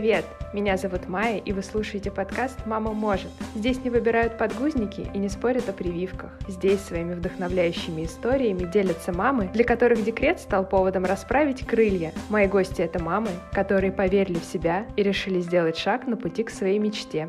привет! Меня зовут Майя, и вы слушаете подкаст «Мама может». Здесь не выбирают подгузники и не спорят о прививках. Здесь своими вдохновляющими историями делятся мамы, для которых декрет стал поводом расправить крылья. Мои гости — это мамы, которые поверили в себя и решили сделать шаг на пути к своей мечте.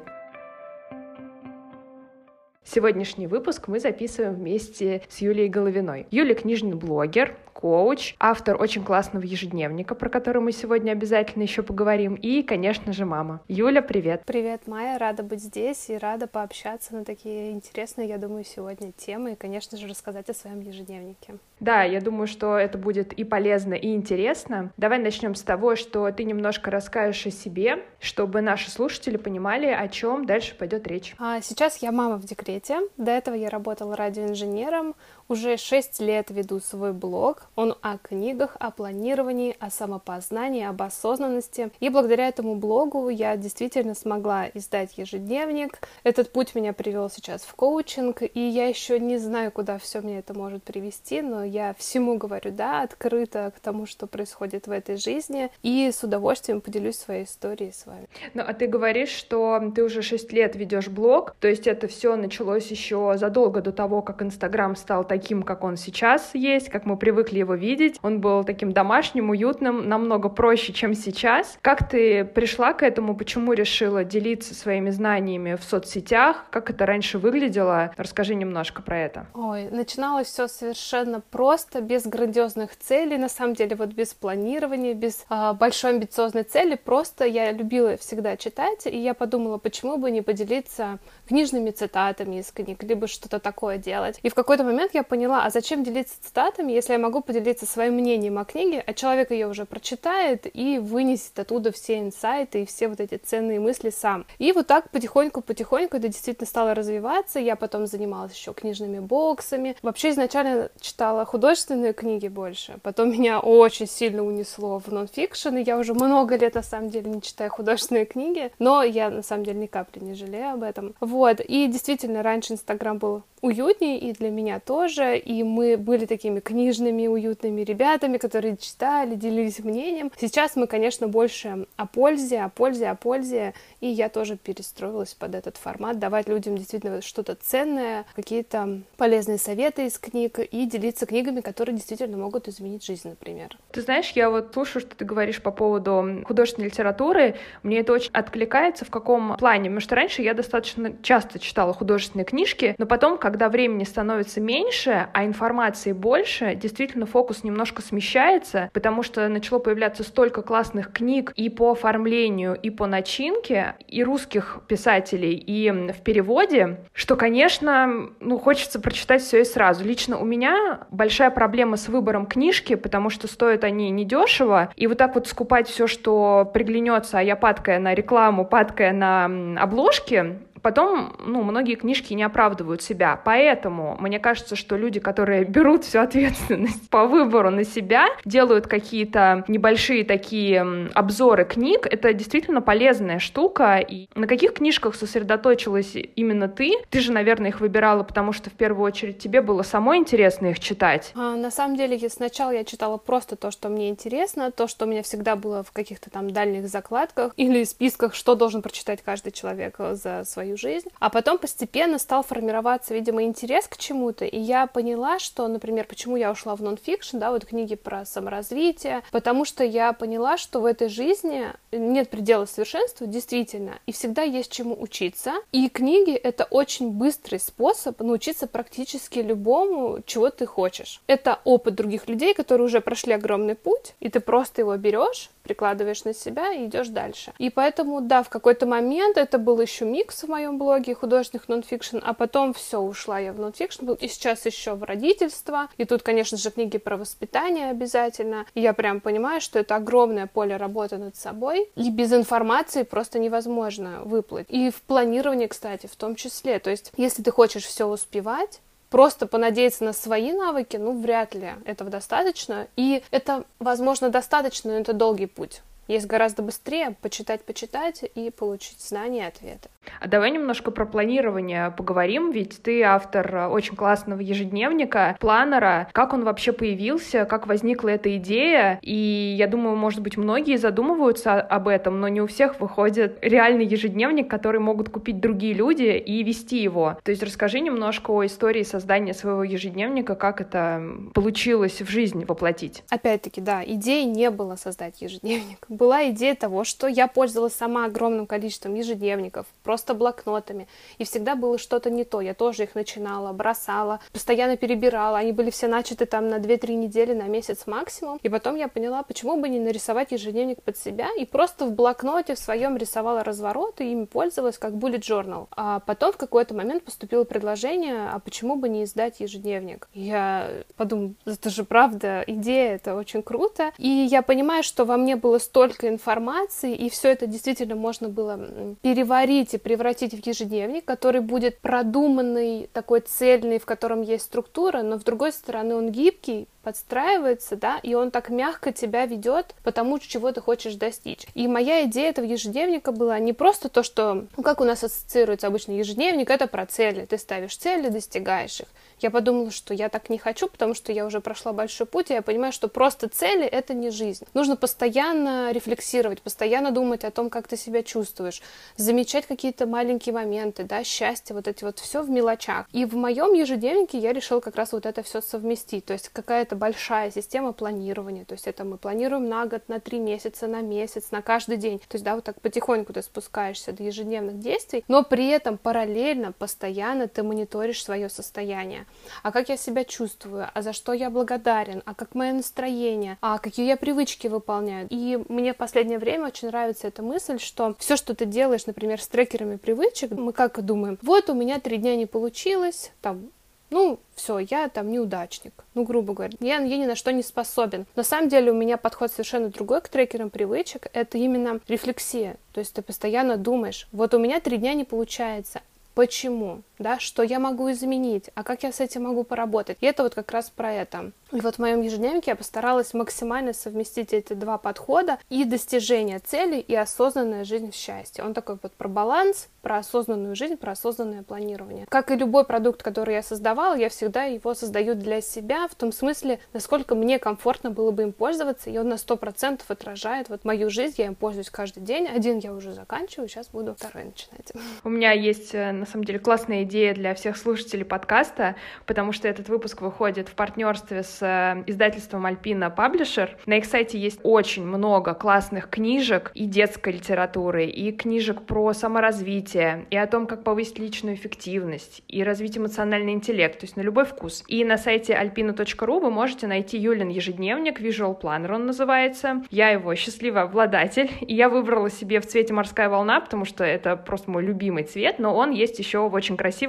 Сегодняшний выпуск мы записываем вместе с Юлией Головиной. Юлия книжный блогер, коуч, автор очень классного ежедневника, про который мы сегодня обязательно еще поговорим, и, конечно же, мама. Юля, привет! Привет, Майя, рада быть здесь и рада пообщаться на такие интересные, я думаю, сегодня темы и, конечно же, рассказать о своем ежедневнике. Да, я думаю, что это будет и полезно, и интересно. Давай начнем с того, что ты немножко расскажешь о себе, чтобы наши слушатели понимали, о чем дальше пойдет речь. А сейчас я мама в декрете. До этого я работала радиоинженером, уже шесть лет веду свой блог. Он о книгах, о планировании, о самопознании, об осознанности. И благодаря этому блогу я действительно смогла издать ежедневник. Этот путь меня привел сейчас в коучинг, и я еще не знаю, куда все мне это может привести, но я всему говорю да, открыто к тому, что происходит в этой жизни, и с удовольствием поделюсь своей историей с вами. Ну, а ты говоришь, что ты уже шесть лет ведешь блог, то есть это все началось еще задолго до того, как Инстаграм стал таким таким, как он сейчас есть, как мы привыкли его видеть. Он был таким домашним, уютным, намного проще, чем сейчас. Как ты пришла к этому? Почему решила делиться своими знаниями в соцсетях? Как это раньше выглядело? Расскажи немножко про это. Ой, начиналось все совершенно просто, без грандиозных целей, на самом деле, вот без планирования, без э, большой амбициозной цели. Просто я любила всегда читать, и я подумала, почему бы не поделиться книжными цитатами из книг, либо что-то такое делать. И в какой-то момент я поняла, а зачем делиться цитатами, если я могу поделиться своим мнением о книге, а человек ее уже прочитает и вынесет оттуда все инсайты и все вот эти ценные мысли сам. И вот так потихоньку-потихоньку это действительно стало развиваться. Я потом занималась еще книжными боксами. Вообще изначально читала художественные книги больше. Потом меня очень сильно унесло в нонфикшн, и я уже много лет на самом деле не читаю художественные книги, но я на самом деле ни капли не жалею об этом. Вот, и действительно, раньше Инстаграм был уютнее и для меня тоже, и мы были такими книжными, уютными ребятами, которые читали, делились мнением. Сейчас мы, конечно, больше о пользе, о пользе, о пользе, и я тоже перестроилась под этот формат, давать людям действительно что-то ценное, какие-то полезные советы из книг и делиться книгами, которые действительно могут изменить жизнь, например. Ты знаешь, я вот слушаю, что ты говоришь по поводу художественной литературы, мне это очень откликается в каком плане, потому что раньше я достаточно часто читала художественные книжки, но потом, когда времени становится меньше, а информации больше, действительно фокус немножко смещается, потому что начало появляться столько классных книг и по оформлению, и по начинке, и русских писателей, и в переводе, что, конечно, ну, хочется прочитать все и сразу. Лично у меня большая проблема с выбором книжки, потому что стоят они недешево, и вот так вот скупать все, что приглянется, а я падкая на рекламу, падкая на обложки, Потом, ну, многие книжки не оправдывают себя, поэтому мне кажется, что люди, которые берут всю ответственность по выбору на себя, делают какие-то небольшие такие обзоры книг, это действительно полезная штука. И на каких книжках сосредоточилась именно ты? Ты же, наверное, их выбирала, потому что в первую очередь тебе было самой интересно их читать. А, на самом деле, сначала я читала просто то, что мне интересно, то, что у меня всегда было в каких-то там дальних закладках или списках, что должен прочитать каждый человек за свою свою жизнь. А потом постепенно стал формироваться, видимо, интерес к чему-то, и я поняла, что, например, почему я ушла в нонфикшн, да, вот книги про саморазвитие, потому что я поняла, что в этой жизни нет предела совершенству, действительно, и всегда есть чему учиться. И книги — это очень быстрый способ научиться практически любому, чего ты хочешь. Это опыт других людей, которые уже прошли огромный путь, и ты просто его берешь, прикладываешь на себя и идешь дальше. И поэтому, да, в какой-то момент это был еще микс в моем блоге художественных нонфикшн, а потом все, ушла я в нонфикшн, и сейчас еще в родительство, и тут, конечно же, книги про воспитание обязательно, и я прям понимаю, что это огромное поле работы над собой, и без информации просто невозможно выплыть. И в планировании, кстати, в том числе, то есть, если ты хочешь все успевать, Просто понадеяться на свои навыки, ну, вряд ли этого достаточно. И это, возможно, достаточно, но это долгий путь. Есть гораздо быстрее почитать, почитать и получить знания и ответы. А давай немножко про планирование поговорим, ведь ты автор очень классного ежедневника, планера. Как он вообще появился, как возникла эта идея? И я думаю, может быть, многие задумываются об этом, но не у всех выходит реальный ежедневник, который могут купить другие люди и вести его. То есть расскажи немножко о истории создания своего ежедневника, как это получилось в жизни воплотить. Опять-таки, да, идеи не было создать ежедневник была идея того, что я пользовалась сама огромным количеством ежедневников, просто блокнотами, и всегда было что-то не то. Я тоже их начинала, бросала, постоянно перебирала. Они были все начаты там на 2-3 недели, на месяц максимум. И потом я поняла, почему бы не нарисовать ежедневник под себя, и просто в блокноте в своем рисовала развороты, и ими пользовалась как bullet journal. А потом в какой-то момент поступило предложение, а почему бы не издать ежедневник? Я подумала, это же правда, идея, это очень круто. И я понимаю, что во мне было столько столько информации, и все это действительно можно было переварить и превратить в ежедневник, который будет продуманный, такой цельный, в котором есть структура, но, с другой стороны, он гибкий, подстраивается, да, и он так мягко тебя ведет по тому, чего ты хочешь достичь. И моя идея этого ежедневника была не просто то, что, ну, как у нас ассоциируется обычно ежедневник, это про цели. Ты ставишь цели, достигаешь их. Я подумала, что я так не хочу, потому что я уже прошла большой путь, и я понимаю, что просто цели — это не жизнь. Нужно постоянно рефлексировать, постоянно думать о том, как ты себя чувствуешь, замечать какие-то маленькие моменты, да, счастье, вот эти вот все в мелочах. И в моем ежедневнике я решила как раз вот это все совместить, то есть какая-то большая система планирования, то есть это мы планируем на год, на три месяца, на месяц, на каждый день, то есть, да, вот так потихоньку ты спускаешься до ежедневных действий, но при этом параллельно, постоянно ты мониторишь свое состояние. А как я себя чувствую, а за что я благодарен, а как мое настроение, а какие я привычки выполняю. И мне в последнее время очень нравится эта мысль, что все, что ты делаешь, например, с трекерами привычек, мы как думаем, вот у меня три дня не получилось, там, ну, все, я там неудачник, ну, грубо говоря, я, я ни на что не способен. На самом деле у меня подход совершенно другой к трекерам привычек, это именно рефлексия, то есть ты постоянно думаешь, вот у меня три дня не получается, почему, да, что я могу изменить, а как я с этим могу поработать. И это вот как раз про это. И вот в моем ежедневнике я постаралась максимально совместить эти два подхода и достижение цели, и осознанная жизнь в счастье. Он такой вот про баланс, про осознанную жизнь, про осознанное планирование. Как и любой продукт, который я создавала, я всегда его создаю для себя, в том смысле, насколько мне комфортно было бы им пользоваться, и он на сто процентов отражает вот мою жизнь, я им пользуюсь каждый день. Один я уже заканчиваю, сейчас буду второй начинать. У меня есть, э, на самом деле, классная идея для всех слушателей подкаста, потому что этот выпуск выходит в партнерстве с Э, издательством Альпина Паблишер. На их сайте есть очень много классных книжек и детской литературы, и книжек про саморазвитие, и о том, как повысить личную эффективность, и развить эмоциональный интеллект, то есть на любой вкус. И на сайте alpina.ru вы можете найти Юлин ежедневник, Visual Planner он называется. Я его счастливый обладатель, и я выбрала себе в цвете морская волна, потому что это просто мой любимый цвет, но он есть еще в очень красивом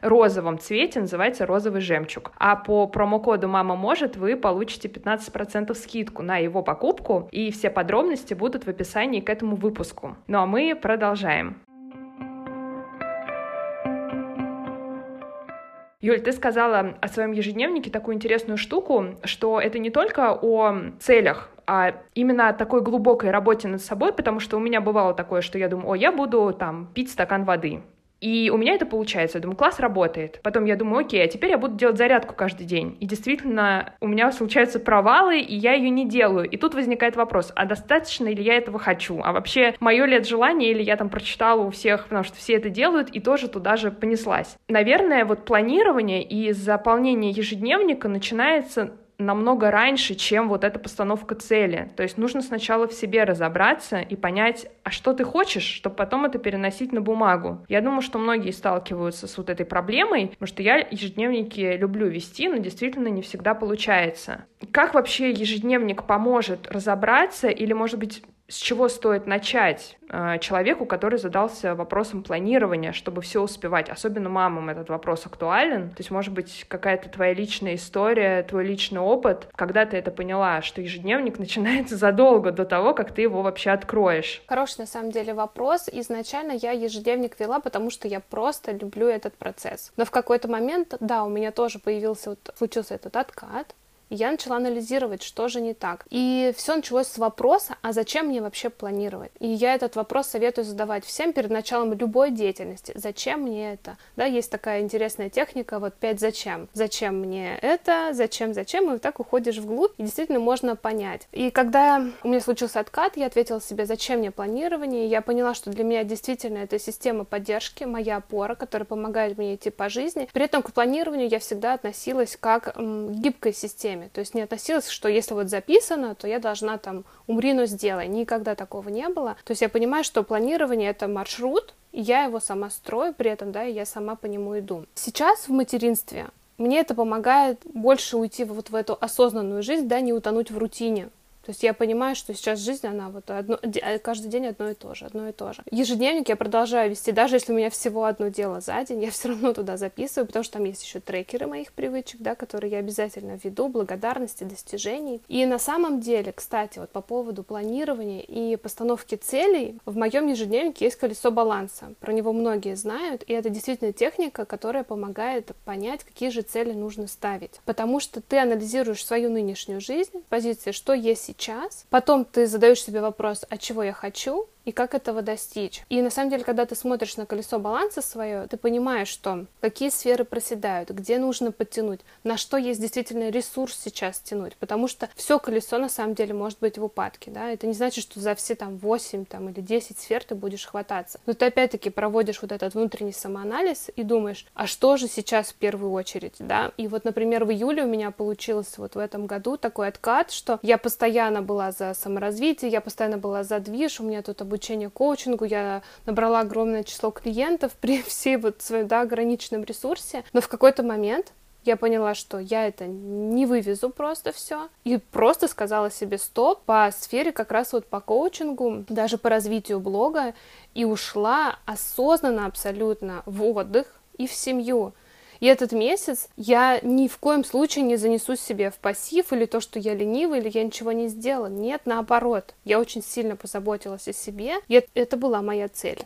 розовом цвете, называется розовый жемчуг. А по промокоду «Мама может» может, вы получите 15% скидку на его покупку, и все подробности будут в описании к этому выпуску. Ну а мы продолжаем. Юль, ты сказала о своем ежедневнике такую интересную штуку, что это не только о целях, а именно о такой глубокой работе над собой, потому что у меня бывало такое, что я думаю, о, я буду там пить стакан воды. И у меня это получается. Я думаю, класс работает. Потом я думаю, окей, а теперь я буду делать зарядку каждый день. И действительно, у меня случаются провалы, и я ее не делаю. И тут возникает вопрос, а достаточно ли я этого хочу? А вообще, мое ли это желание, или я там прочитала у всех, потому что все это делают, и тоже туда же понеслась. Наверное, вот планирование и заполнение ежедневника начинается намного раньше, чем вот эта постановка цели. То есть нужно сначала в себе разобраться и понять, а что ты хочешь, чтобы потом это переносить на бумагу. Я думаю, что многие сталкиваются с вот этой проблемой, потому что я ежедневники люблю вести, но действительно не всегда получается. Как вообще ежедневник поможет разобраться или, может быть, с чего стоит начать э, человеку, который задался вопросом планирования, чтобы все успевать? Особенно мамам этот вопрос актуален. То есть, может быть, какая-то твоя личная история, твой личный опыт, когда ты это поняла, что ежедневник начинается задолго до того, как ты его вообще откроешь? Хороший, на самом деле, вопрос. Изначально я ежедневник вела, потому что я просто люблю этот процесс. Но в какой-то момент, да, у меня тоже появился, вот, случился этот откат, И я начала анализировать, что же не так. И все началось с вопроса, а зачем мне вообще планировать? И я этот вопрос советую задавать всем перед началом любой деятельности. Зачем мне это? Да, есть такая интересная техника, вот пять зачем. Зачем мне это? Зачем, зачем? И вот так уходишь вглубь, и действительно можно понять. И когда у меня случился откат, я ответила себе, зачем мне планирование, и я поняла, что для меня действительно это система поддержки, моя опора, которая помогает мне идти по жизни. При этом к планированию я всегда относилась как к гибкой системе, то есть не относилась, что если вот записано, то я должна там умри, но сделай. Никогда такого не было. То есть я понимаю, что планирование это маршрут, и я его сама строю при этом, да, и я сама по нему иду. Сейчас в материнстве мне это помогает больше уйти вот в эту осознанную жизнь, да, не утонуть в рутине. То есть я понимаю, что сейчас жизнь, она вот одно, э, каждый день одно и то же, одно и то же. Ежедневник я продолжаю вести, даже если у меня всего одно дело за день, я все равно туда записываю, потому что там есть еще трекеры моих привычек, да, которые я обязательно веду, благодарности, достижений. И на самом деле, кстати, вот по поводу планирования и постановки целей, в моем ежедневнике есть колесо баланса. Про него многие знают, и это действительно техника, которая помогает понять, какие же цели нужно ставить. Потому что ты анализируешь свою нынешнюю жизнь, позиции, что есть сейчас. Потом ты задаешь себе вопрос, а чего я хочу, и как этого достичь. И на самом деле, когда ты смотришь на колесо баланса свое, ты понимаешь, что какие сферы проседают, где нужно подтянуть, на что есть действительно ресурс сейчас тянуть, потому что все колесо на самом деле может быть в упадке, да, это не значит, что за все там 8 там, или 10 сфер ты будешь хвататься. Но ты опять-таки проводишь вот этот внутренний самоанализ и думаешь, а что же сейчас в первую очередь, да, и вот, например, в июле у меня получилось вот в этом году такой откат, что я постоянно была за саморазвитие, я постоянно была за движ, у меня тут обучение коучингу, я набрала огромное число клиентов при всей вот своем, да, ограниченном ресурсе, но в какой-то момент я поняла, что я это не вывезу просто все. И просто сказала себе стоп по сфере как раз вот по коучингу, даже по развитию блога. И ушла осознанно абсолютно в отдых и в семью. И этот месяц я ни в коем случае не занесу себе в пассив или то, что я ленивый, или я ничего не сделала. Нет, наоборот. Я очень сильно позаботилась о себе, и это была моя цель.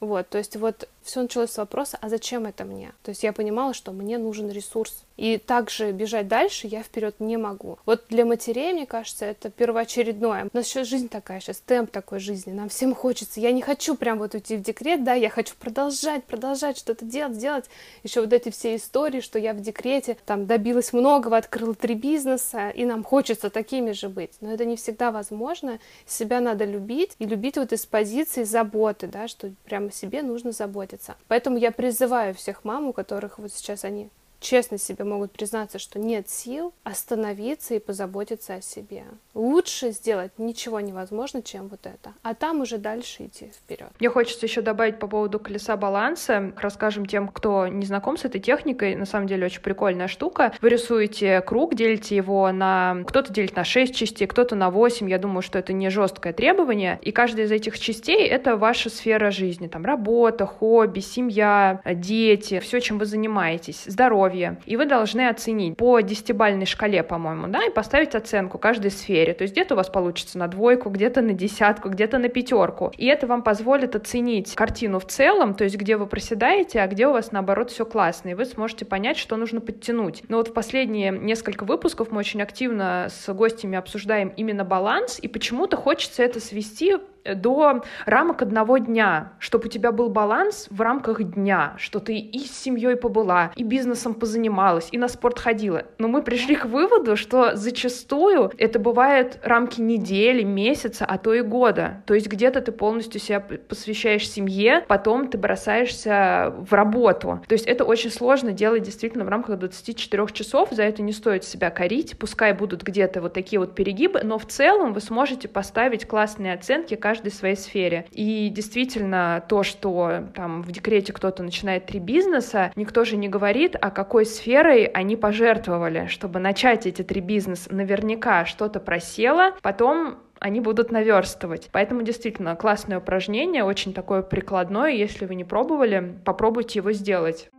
Вот, то есть вот все началось с вопроса, а зачем это мне? То есть я понимала, что мне нужен ресурс. И также бежать дальше я вперед не могу. Вот для матерей, мне кажется, это первоочередное. У нас сейчас жизнь такая, сейчас темп такой жизни. Нам всем хочется. Я не хочу прям вот уйти в декрет, да, я хочу продолжать, продолжать что-то делать, делать. Еще вот эти все истории, что я в декрете там добилась многого, открыла три бизнеса, и нам хочется такими же быть. Но это не всегда возможно. Себя надо любить и любить вот из позиции заботы, да, что прямо себе нужно заботиться. Поэтому я призываю всех мам, у которых вот сейчас они честно себе могут признаться, что нет сил, остановиться и позаботиться о себе. Лучше сделать ничего невозможно, чем вот это. А там уже дальше идти вперед. Мне хочется еще добавить по поводу колеса баланса. Расскажем тем, кто не знаком с этой техникой. На самом деле очень прикольная штука. Вы рисуете круг, делите его на... Кто-то делит на 6 частей, кто-то на 8. Я думаю, что это не жесткое требование. И каждая из этих частей — это ваша сфера жизни. Там работа, хобби, семья, дети, все, чем вы занимаетесь, здоровье здоровье, и вы должны оценить по десятибальной шкале, по-моему, да, и поставить оценку каждой сфере. То есть где-то у вас получится на двойку, где-то на десятку, где-то на пятерку. И это вам позволит оценить картину в целом, то есть где вы проседаете, а где у вас, наоборот, все классно, и вы сможете понять, что нужно подтянуть. Но вот в последние несколько выпусков мы очень активно с гостями обсуждаем именно баланс, и почему-то хочется это свести до рамок одного дня, чтобы у тебя был баланс в рамках дня, что ты и с семьей побыла, и бизнесом позанималась, и на спорт ходила. Но мы пришли к выводу, что зачастую это бывают рамки недели, месяца, а то и года. То есть где-то ты полностью себя посвящаешь семье, потом ты бросаешься в работу. То есть это очень сложно делать действительно в рамках 24 часов, за это не стоит себя корить, пускай будут где-то вот такие вот перегибы, но в целом вы сможете поставить классные оценки каждой своей сфере. И действительно, то, что там в декрете кто-то начинает три бизнеса, никто же не говорит, а какой сферой они пожертвовали, чтобы начать эти три бизнеса. Наверняка что-то просело, потом они будут наверстывать. Поэтому действительно классное упражнение, очень такое прикладное. Если вы не пробовали, попробуйте его сделать.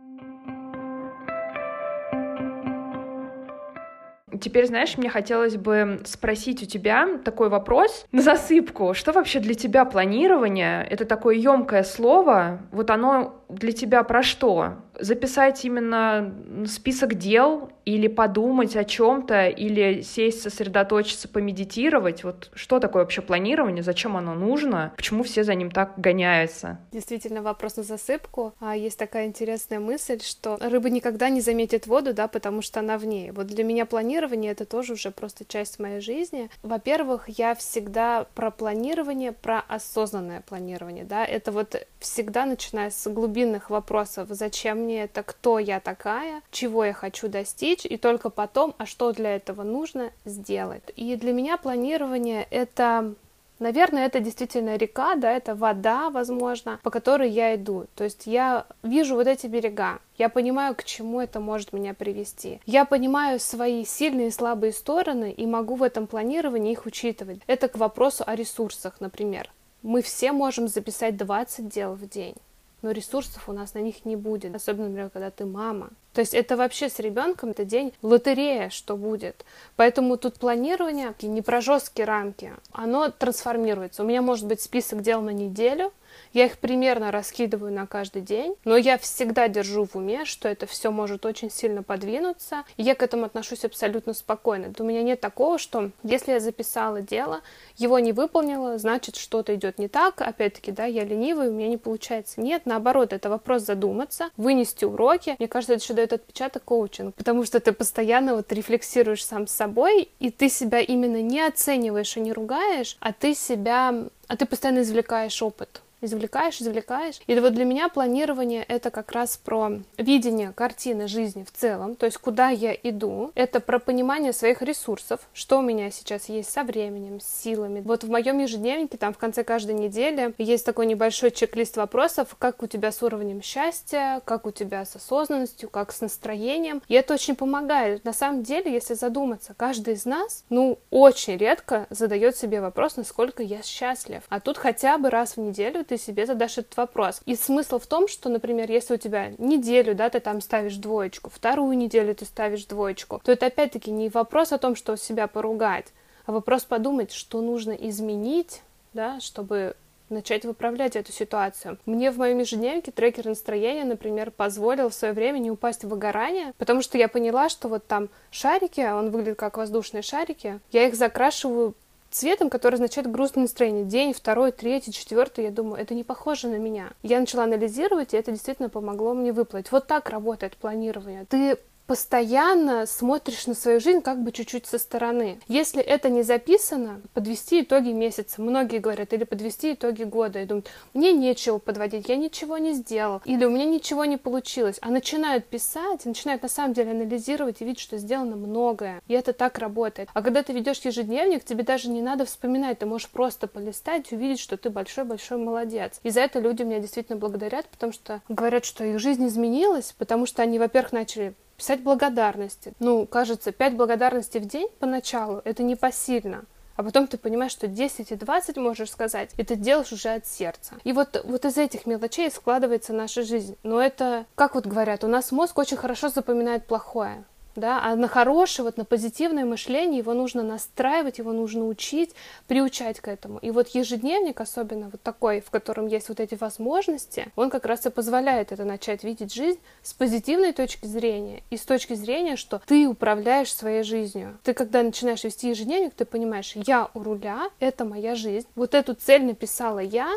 Теперь, знаешь, мне хотелось бы спросить у тебя такой вопрос на засыпку. Что вообще для тебя планирование? Это такое емкое слово. Вот оно для тебя про что? записать именно список дел или подумать о чем-то, или сесть, сосредоточиться, помедитировать. Вот что такое вообще планирование, зачем оно нужно, почему все за ним так гоняются? Действительно, вопрос на засыпку. А есть такая интересная мысль, что рыба никогда не заметит воду, да, потому что она в ней. Вот для меня планирование — это тоже уже просто часть моей жизни. Во-первых, я всегда про планирование, про осознанное планирование, да, это вот всегда начиная с глубинных вопросов, зачем мне это, кто я такая, чего я хочу достичь, и только потом, а что для этого нужно сделать. И для меня планирование — это Наверное, это действительно река, да, это вода, возможно, по которой я иду. То есть я вижу вот эти берега, я понимаю, к чему это может меня привести. Я понимаю свои сильные и слабые стороны и могу в этом планировании их учитывать. Это к вопросу о ресурсах, например. Мы все можем записать 20 дел в день но ресурсов у нас на них не будет, особенно, например, когда ты мама. То есть это вообще с ребенком это день лотерея, что будет. Поэтому тут планирование не про жесткие рамки, оно трансформируется. У меня может быть список дел на неделю, я их примерно раскидываю на каждый день, но я всегда держу в уме, что это все может очень сильно подвинуться, и я к этому отношусь абсолютно спокойно. У меня нет такого, что если я записала дело, его не выполнила, значит что-то идет не так, опять-таки, да, я ленивый, у меня не получается. Нет, наоборот, это вопрос задуматься, вынести уроки. Мне кажется, это еще дает отпечаток коучинг, потому что ты постоянно вот рефлексируешь сам с собой, и ты себя именно не оцениваешь и не ругаешь, а ты себя, а ты постоянно извлекаешь опыт извлекаешь, извлекаешь. И вот для меня планирование — это как раз про видение картины жизни в целом, то есть куда я иду. Это про понимание своих ресурсов, что у меня сейчас есть со временем, с силами. Вот в моем ежедневнике, там в конце каждой недели есть такой небольшой чек-лист вопросов, как у тебя с уровнем счастья, как у тебя с осознанностью, как с настроением. И это очень помогает. На самом деле, если задуматься, каждый из нас, ну, очень редко задает себе вопрос, насколько я счастлив. А тут хотя бы раз в неделю ты себе задашь этот вопрос. И смысл в том, что, например, если у тебя неделю, да, ты там ставишь двоечку, вторую неделю ты ставишь двоечку, то это опять-таки не вопрос о том, что себя поругать, а вопрос подумать, что нужно изменить, да, чтобы начать выправлять эту ситуацию. Мне в моем ежедневнике трекер настроения, например, позволил в свое время не упасть в выгорание, потому что я поняла, что вот там шарики, он выглядит как воздушные шарики, я их закрашиваю цветом, который означает грустное настроение. День, второй, третий, четвертый, я думаю, это не похоже на меня. Я начала анализировать, и это действительно помогло мне выплыть. Вот так работает планирование. Ты постоянно смотришь на свою жизнь как бы чуть-чуть со стороны. Если это не записано, подвести итоги месяца. Многие говорят, или подвести итоги года. И думают, мне нечего подводить, я ничего не сделал. Или у меня ничего не получилось. А начинают писать, начинают на самом деле анализировать и видеть, что сделано многое. И это так работает. А когда ты ведешь ежедневник, тебе даже не надо вспоминать. Ты можешь просто полистать и увидеть, что ты большой-большой молодец. И за это люди меня действительно благодарят, потому что говорят, что их жизнь изменилась, потому что они, во-первых, начали писать благодарности. Ну, кажется, 5 благодарностей в день поначалу — это непосильно. А потом ты понимаешь, что 10 и 20 можешь сказать, и ты делаешь уже от сердца. И вот, вот из этих мелочей складывается наша жизнь. Но это, как вот говорят, у нас мозг очень хорошо запоминает плохое да, а на хорошее, вот на позитивное мышление его нужно настраивать, его нужно учить, приучать к этому. И вот ежедневник, особенно вот такой, в котором есть вот эти возможности, он как раз и позволяет это начать видеть жизнь с позитивной точки зрения и с точки зрения, что ты управляешь своей жизнью. Ты когда начинаешь вести ежедневник, ты понимаешь, я у руля, это моя жизнь, вот эту цель написала я,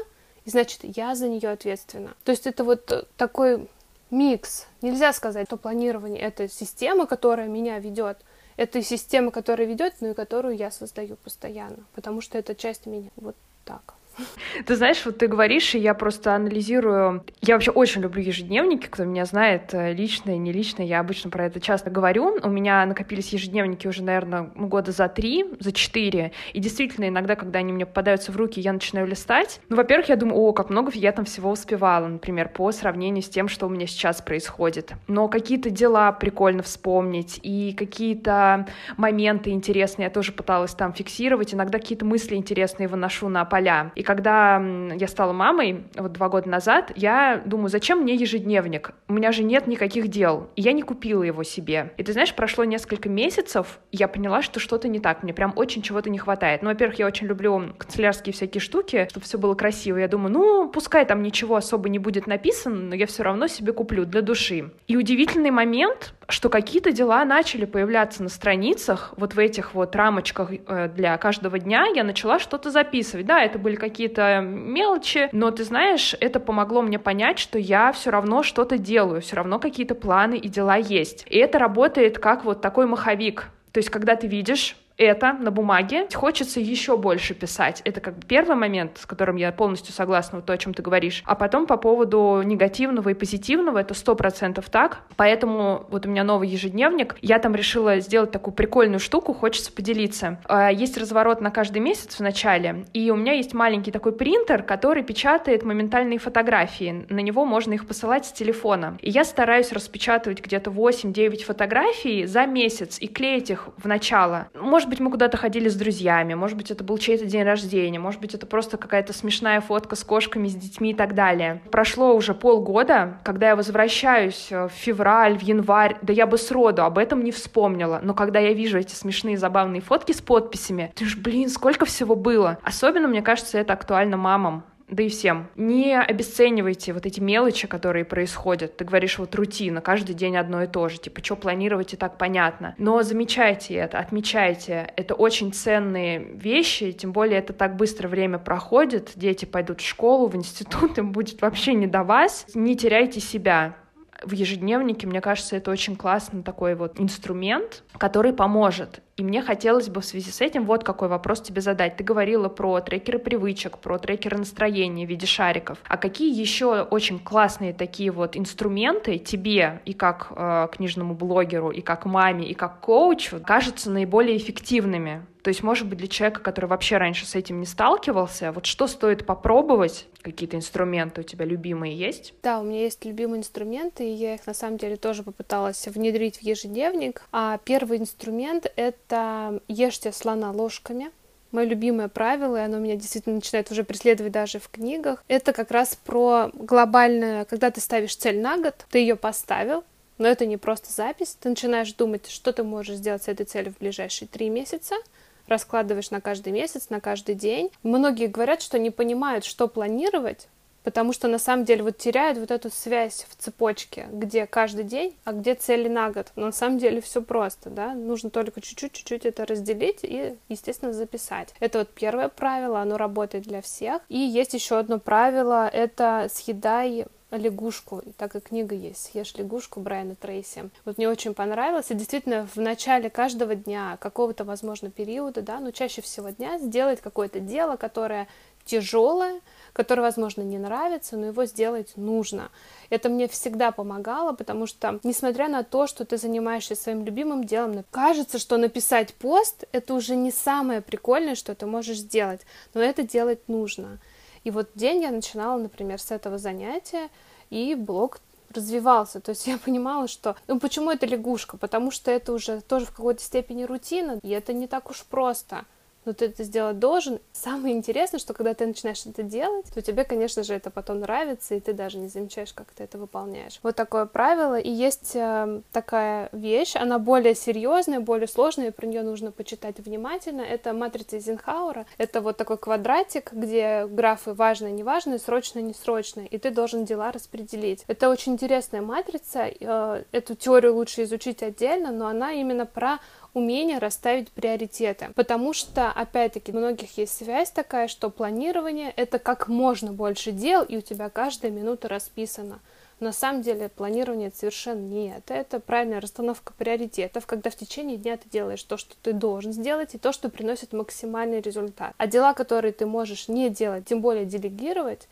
и значит, я за нее ответственна. То есть это вот такой микс. Нельзя сказать, что планирование — это система, которая меня ведет. Это система, которая ведет, но и которую я создаю постоянно, потому что это часть меня. Вот так. Ты знаешь, вот ты говоришь, и я просто анализирую. Я вообще очень люблю ежедневники, кто меня знает, э, лично и не лично, я обычно про это часто говорю. У меня накопились ежедневники уже, наверное, года за три, за четыре. И действительно, иногда, когда они мне попадаются в руки, я начинаю листать. Ну, во-первых, я думаю, о, как много я там всего успевала, например, по сравнению с тем, что у меня сейчас происходит. Но какие-то дела прикольно вспомнить, и какие-то моменты интересные я тоже пыталась там фиксировать. Иногда какие-то мысли интересные выношу на поля. И когда я стала мамой, вот два года назад, я думаю, зачем мне ежедневник? У меня же нет никаких дел. И я не купила его себе. И ты знаешь, прошло несколько месяцев, я поняла, что что-то не так. Мне прям очень чего-то не хватает. Ну, во-первых, я очень люблю канцелярские всякие штуки, чтобы все было красиво. Я думаю, ну, пускай там ничего особо не будет написано, но я все равно себе куплю для души. И удивительный момент, что какие-то дела начали появляться на страницах, вот в этих вот рамочках э, для каждого дня я начала что-то записывать. Да, это были какие-то мелочи, но ты знаешь, это помогло мне понять, что я все равно что-то делаю, все равно какие-то планы и дела есть. И это работает как вот такой маховик. То есть, когда ты видишь это на бумаге, хочется еще больше писать. Это как бы первый момент, с которым я полностью согласна, вот то, о чем ты говоришь. А потом по поводу негативного и позитивного, это сто процентов так. Поэтому вот у меня новый ежедневник. Я там решила сделать такую прикольную штуку, хочется поделиться. А, есть разворот на каждый месяц в начале, и у меня есть маленький такой принтер, который печатает моментальные фотографии. На него можно их посылать с телефона. И я стараюсь распечатывать где-то 8-9 фотографий за месяц и клеить их в начало. Может может быть, мы куда-то ходили с друзьями, может быть, это был чей-то день рождения, может быть, это просто какая-то смешная фотка с кошками, с детьми и так далее. Прошло уже полгода, когда я возвращаюсь в февраль, в январь, да я бы сроду об этом не вспомнила, но когда я вижу эти смешные, забавные фотки с подписями, ты ж, блин, сколько всего было. Особенно, мне кажется, это актуально мамам да и всем. Не обесценивайте вот эти мелочи, которые происходят. Ты говоришь, вот рутина, каждый день одно и то же, типа, что планировать и так понятно. Но замечайте это, отмечайте. Это очень ценные вещи, тем более это так быстро время проходит, дети пойдут в школу, в институт, им будет вообще не до вас. Не теряйте себя в ежедневнике, мне кажется, это очень классный такой вот инструмент, который поможет. И мне хотелось бы в связи с этим вот какой вопрос тебе задать. Ты говорила про трекеры привычек, про трекеры настроения в виде шариков. А какие еще очень классные такие вот инструменты тебе и как э, книжному блогеру, и как маме, и как коучу кажутся наиболее эффективными? То есть, может быть, для человека, который вообще раньше с этим не сталкивался, вот что стоит попробовать? Какие-то инструменты у тебя любимые есть? Да, у меня есть любимые инструменты, и я их на самом деле тоже попыталась внедрить в ежедневник. А первый инструмент — это ешьте слона ложками мое любимое правило, и оно меня действительно начинает уже преследовать даже в книгах, это как раз про глобальное, когда ты ставишь цель на год, ты ее поставил, но это не просто запись, ты начинаешь думать, что ты можешь сделать с этой целью в ближайшие три месяца, раскладываешь на каждый месяц, на каждый день. Многие говорят, что не понимают, что планировать, потому что на самом деле вот теряют вот эту связь в цепочке, где каждый день, а где цели на год. Но на самом деле все просто, да, нужно только чуть-чуть, чуть-чуть это разделить и, естественно, записать. Это вот первое правило, оно работает для всех. И есть еще одно правило, это съедай лягушку, так как книга есть «Съешь лягушку» Брайана Трейси. Вот мне очень понравилось, и действительно в начале каждого дня, какого-то, возможно, периода, да, но чаще всего дня сделать какое-то дело, которое тяжелое, которое, возможно, не нравится, но его сделать нужно. Это мне всегда помогало, потому что, несмотря на то, что ты занимаешься своим любимым делом, кажется, что написать пост — это уже не самое прикольное, что ты можешь сделать, но это делать нужно. И вот день я начинала, например, с этого занятия, и блог развивался. То есть я понимала, что... Ну, почему это лягушка? Потому что это уже тоже в какой-то степени рутина, и это не так уж просто но ты это сделать должен. Самое интересное, что когда ты начинаешь это делать, то тебе, конечно же, это потом нравится, и ты даже не замечаешь, как ты это выполняешь. Вот такое правило. И есть э, такая вещь, она более серьезная, более сложная, и про нее нужно почитать внимательно. Это матрица Эйзенхауэра. Это вот такой квадратик, где графы важные, неважные, срочно, несрочно, и ты должен дела распределить. Это очень интересная матрица. Э, эту теорию лучше изучить отдельно, но она именно про умение расставить приоритеты. Потому что, опять-таки, у многих есть связь такая, что планирование — это как можно больше дел, и у тебя каждая минута расписана. На самом деле планирование это совершенно не это. Это правильная расстановка приоритетов, когда в течение дня ты делаешь то, что ты должен сделать, и то, что приносит максимальный результат. А дела, которые ты можешь не делать, тем более делегировать,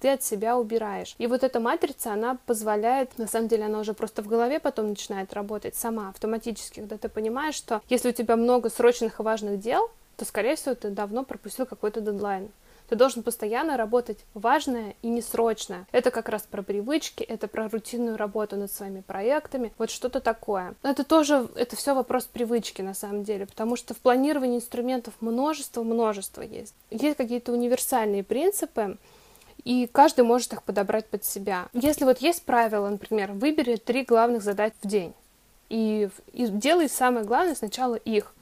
ты от себя убираешь. И вот эта матрица, она позволяет, на самом деле она уже просто в голове потом начинает работать сама, автоматически, когда ты понимаешь, что если у тебя много срочных и важных дел, то, скорее всего, ты давно пропустил какой-то дедлайн. Ты должен постоянно работать важное и несрочное. Это как раз про привычки, это про рутинную работу над своими проектами, вот что-то такое. Это тоже, это все вопрос привычки на самом деле, потому что в планировании инструментов множество-множество есть. Есть какие-то универсальные принципы, и каждый может их подобрать под себя. Если вот есть правило, например, выбери три главных задач в день, и, и делай самое главное сначала их.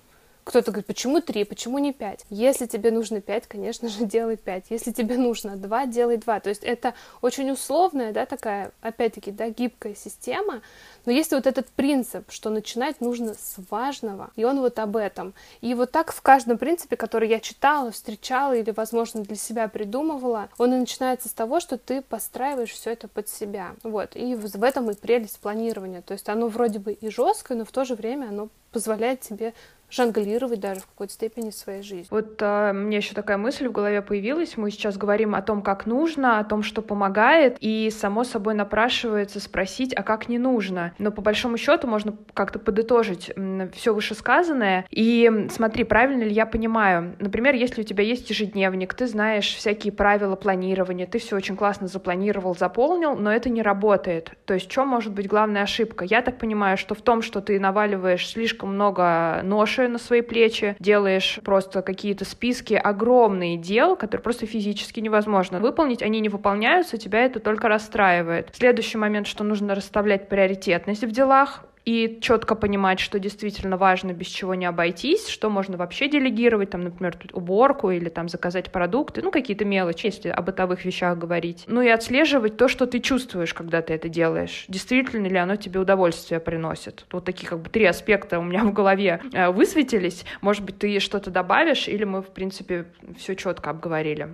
Кто-то говорит, почему три, почему не пять? Если тебе нужно пять, конечно же, делай пять. Если тебе нужно два, делай два. То есть это очень условная, да, такая, опять-таки, да, гибкая система, но есть вот этот принцип, что начинать нужно с важного, и он вот об этом. И вот так в каждом принципе, который я читала, встречала или, возможно, для себя придумывала, он и начинается с того, что ты подстраиваешь все это под себя. Вот. И в этом и прелесть планирования. То есть оно вроде бы и жесткое, но в то же время оно позволяет тебе жонглировать даже в какой-то степени своей жизни. Вот а, мне еще такая мысль в голове появилась. Мы сейчас говорим о том, как нужно, о том, что помогает, и само собой напрашивается спросить, а как не нужно. Но по большому счету можно как-то подытожить все вышесказанное. И смотри, правильно ли я понимаю? Например, если у тебя есть ежедневник, ты знаешь всякие правила планирования, ты все очень классно запланировал, заполнил, но это не работает. То есть, что может быть главная ошибка? Я так понимаю, что в том, что ты наваливаешь слишком много ноши на свои плечи, делаешь просто какие-то списки огромные дел, которые просто физически невозможно выполнить, они не выполняются, тебя это только расстраивает. Следующий момент, что нужно расставлять приоритетность в делах, и четко понимать, что действительно важно, без чего не обойтись, что можно вообще делегировать, там, например, уборку или там заказать продукты, ну, какие-то мелочи, если о бытовых вещах говорить. Ну и отслеживать то, что ты чувствуешь, когда ты это делаешь. Действительно ли оно тебе удовольствие приносит? Вот такие как бы три аспекта у меня в голове э, высветились. Может быть, ты что-то добавишь, или мы, в принципе, все четко обговорили?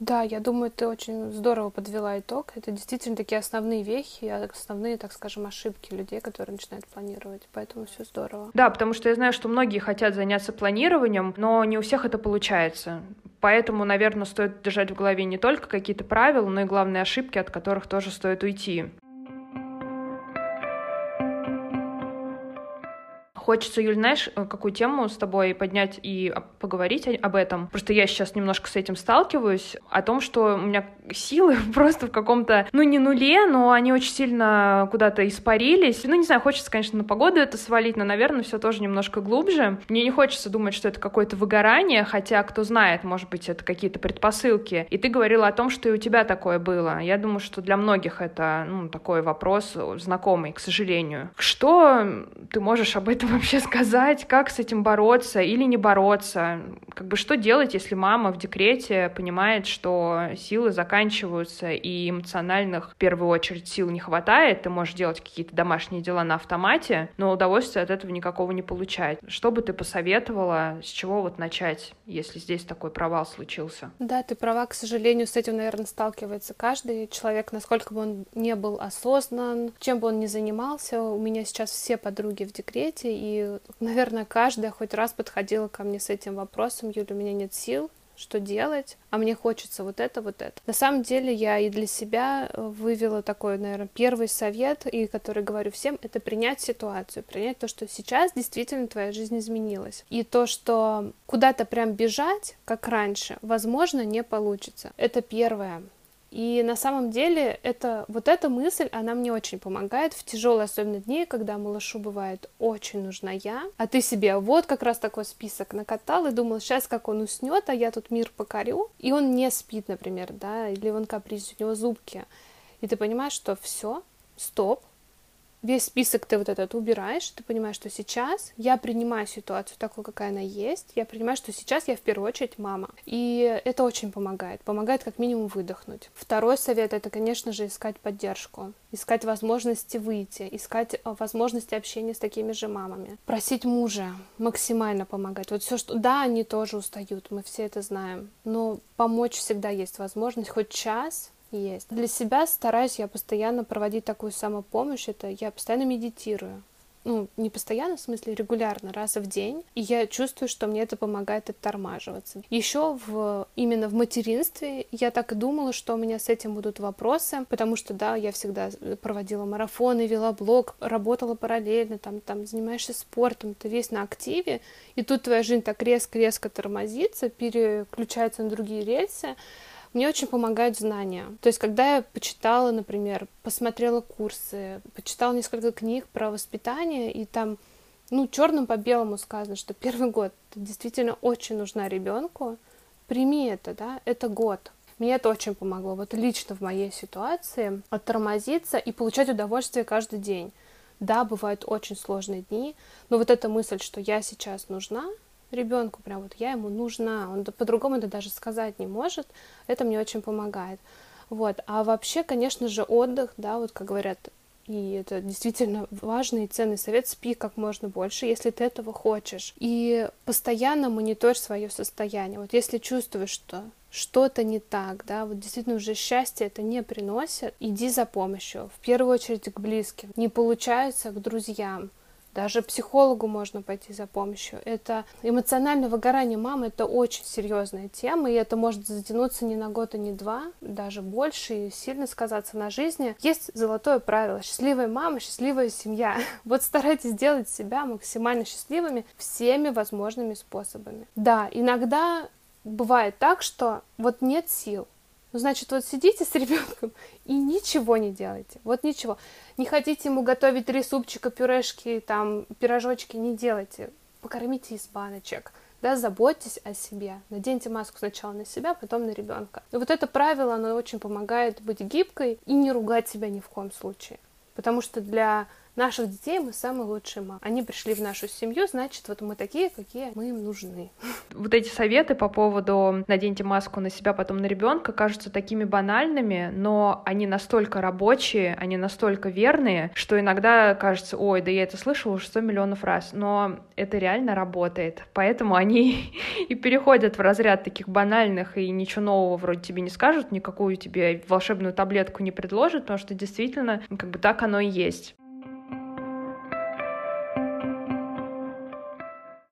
Да, я думаю, ты очень здорово подвела итог. Это действительно такие основные вехи, основные, так скажем, ошибки людей, которые начинают планировать. Поэтому все здорово. Да, потому что я знаю, что многие хотят заняться планированием, но не у всех это получается. Поэтому, наверное, стоит держать в голове не только какие-то правила, но и главные ошибки, от которых тоже стоит уйти. Хочется, Юль, знаешь, э, какую тему с тобой поднять и поговорить об этом? Просто я сейчас немножко с этим сталкиваюсь, о том, что у меня силы просто в каком-то, ну, не нуле, но они очень сильно куда-то испарились. Ну, не знаю, хочется, конечно, на погоду это свалить, но, наверное, все тоже немножко глубже. Мне не хочется думать, что это какое-то выгорание, хотя, кто знает, может быть, это какие-то предпосылки. И ты говорила о том, что и у тебя такое было. Я думаю, что для многих это, ну, такой вопрос знакомый, к сожалению. Что ты можешь об этом вообще сказать, как с этим бороться или не бороться? Как бы что делать, если мама в декрете понимает, что силы заканчиваются и эмоциональных в первую очередь сил не хватает, ты можешь делать какие-то домашние дела на автомате, но удовольствия от этого никакого не получать. Что бы ты посоветовала, с чего вот начать, если здесь такой провал случился? Да, ты права, к сожалению, с этим, наверное, сталкивается каждый человек, насколько бы он не был осознан, чем бы он ни занимался. У меня сейчас все подруги в декрете, и, наверное, каждая хоть раз подходила ко мне с этим вопросом, Юля, у меня нет сил, что делать, а мне хочется вот это, вот это. На самом деле я и для себя э, вывела такой, наверное, первый совет, и который говорю всем, это принять ситуацию, принять то, что сейчас действительно твоя жизнь изменилась. И то, что куда-то прям бежать, как раньше, возможно, не получится. Это первое. И на самом деле это, вот эта мысль, она мне очень помогает в тяжелые особенно дни, когда малышу бывает очень нужна я, а ты себе вот как раз такой список накатал и думал, сейчас как он уснет, а я тут мир покорю, и он не спит, например, да, или он каприз, у него зубки, и ты понимаешь, что все, стоп, весь список ты вот этот убираешь, ты понимаешь, что сейчас я принимаю ситуацию такой, какая она есть, я принимаю, что сейчас я в первую очередь мама. И это очень помогает, помогает как минимум выдохнуть. Второй совет — это, конечно же, искать поддержку, искать возможности выйти, искать э, возможности общения с такими же мамами. Просить мужа максимально помогать. Вот все, что... Да, они тоже устают, мы все это знаем, но помочь всегда есть возможность, хоть час, есть. Для себя стараюсь я постоянно проводить такую самопомощь. Это я постоянно медитирую. ну, не постоянно, в смысле регулярно, раз в день, и я чувствую, что мне это помогает оттормаживаться. Еще в, именно в материнстве я так и думала, что у меня с этим будут вопросы, потому что, да, я всегда проводила марафоны, вела блог, работала параллельно, там, там занимаешься спортом, ты весь на активе, и тут твоя жизнь так резко-резко тормозится, переключается на другие рельсы, мне очень помогают знания. То есть, когда я почитала, например, посмотрела курсы, почитала несколько книг про воспитание, и там, ну, черным по белому сказано, что первый год действительно очень нужна ребенку, прими это, да, это год. Мне это очень помогло, вот лично в моей ситуации, оттормозиться и получать удовольствие каждый день. Да, бывают очень сложные дни, но вот эта мысль, что я сейчас нужна, ребенку, прям вот я ему нужна, он по-другому это даже сказать не может, это мне очень помогает. Вот, а вообще, конечно же, отдых, да, вот как говорят, и это действительно важный и ценный совет, спи как можно больше, если ты этого хочешь. И постоянно мониторь свое состояние. Вот если чувствуешь, что что-то не так, да, вот действительно уже счастье это не приносит, иди за помощью. В первую очередь к близким. Не получается к друзьям. Даже психологу можно пойти за помощью. Это эмоциональное выгорание мамы, это очень серьезная тема, и это может затянуться не на год и не два, даже больше, и сильно сказаться на жизни. Есть золотое правило. Счастливая мама, счастливая семья. Вот старайтесь сделать себя максимально счастливыми всеми возможными способами. Да, иногда бывает так, что вот нет сил, ну, значит, вот сидите с ребенком и ничего не делайте. Вот ничего. Не хотите ему готовить три супчика, пюрешки, там, пирожочки, не делайте. Покормите из баночек. Да, заботьтесь о себе. Наденьте маску сначала на себя, потом на ребенка. И вот это правило, оно очень помогает быть гибкой и не ругать себя ни в коем случае. Потому что для наших детей мы самые лучшие мамы. Они пришли в нашу семью, значит, вот мы такие, какие мы им нужны. Вот эти советы по поводу наденьте маску на себя, потом на ребенка кажутся такими банальными, но они настолько рабочие, они настолько верные, что иногда кажется, ой, да я это слышала уже сто миллионов раз, но это реально работает. Поэтому они и переходят в разряд таких банальных и ничего нового вроде тебе не скажут, никакую тебе волшебную таблетку не предложат, потому что действительно как бы так оно и есть.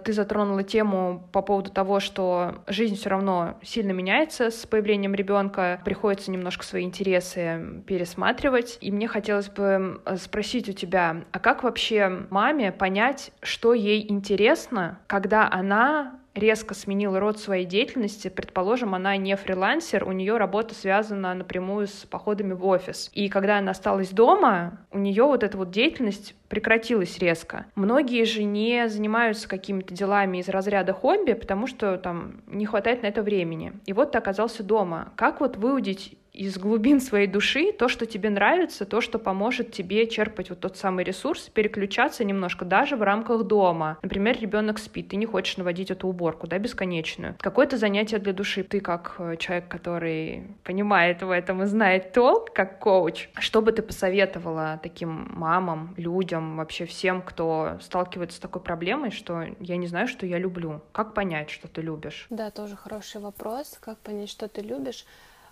Ты затронула тему по поводу того, что жизнь все равно сильно меняется с появлением ребенка, приходится немножко свои интересы пересматривать. И мне хотелось бы спросить у тебя, а как вообще маме понять, что ей интересно, когда она резко сменила род своей деятельности, предположим, она не фрилансер, у нее работа связана напрямую с походами в офис. И когда она осталась дома, у нее вот эта вот деятельность прекратилась резко. Многие же не занимаются какими-то делами из разряда хобби, потому что там не хватает на это времени. И вот ты оказался дома. Как вот выудить из глубин своей души то, что тебе нравится, то, что поможет тебе черпать вот тот самый ресурс, переключаться немножко даже в рамках дома. Например, ребенок спит, ты не хочешь наводить эту уборку, да, бесконечную. Какое-то занятие для души. Ты как э, человек, который понимает в этом и знает толк, как коуч, что бы ты посоветовала таким мамам, людям, вообще всем, кто сталкивается с такой проблемой, что я не знаю, что я люблю. Как понять, что ты любишь? Да, тоже хороший вопрос. Как понять, что ты любишь?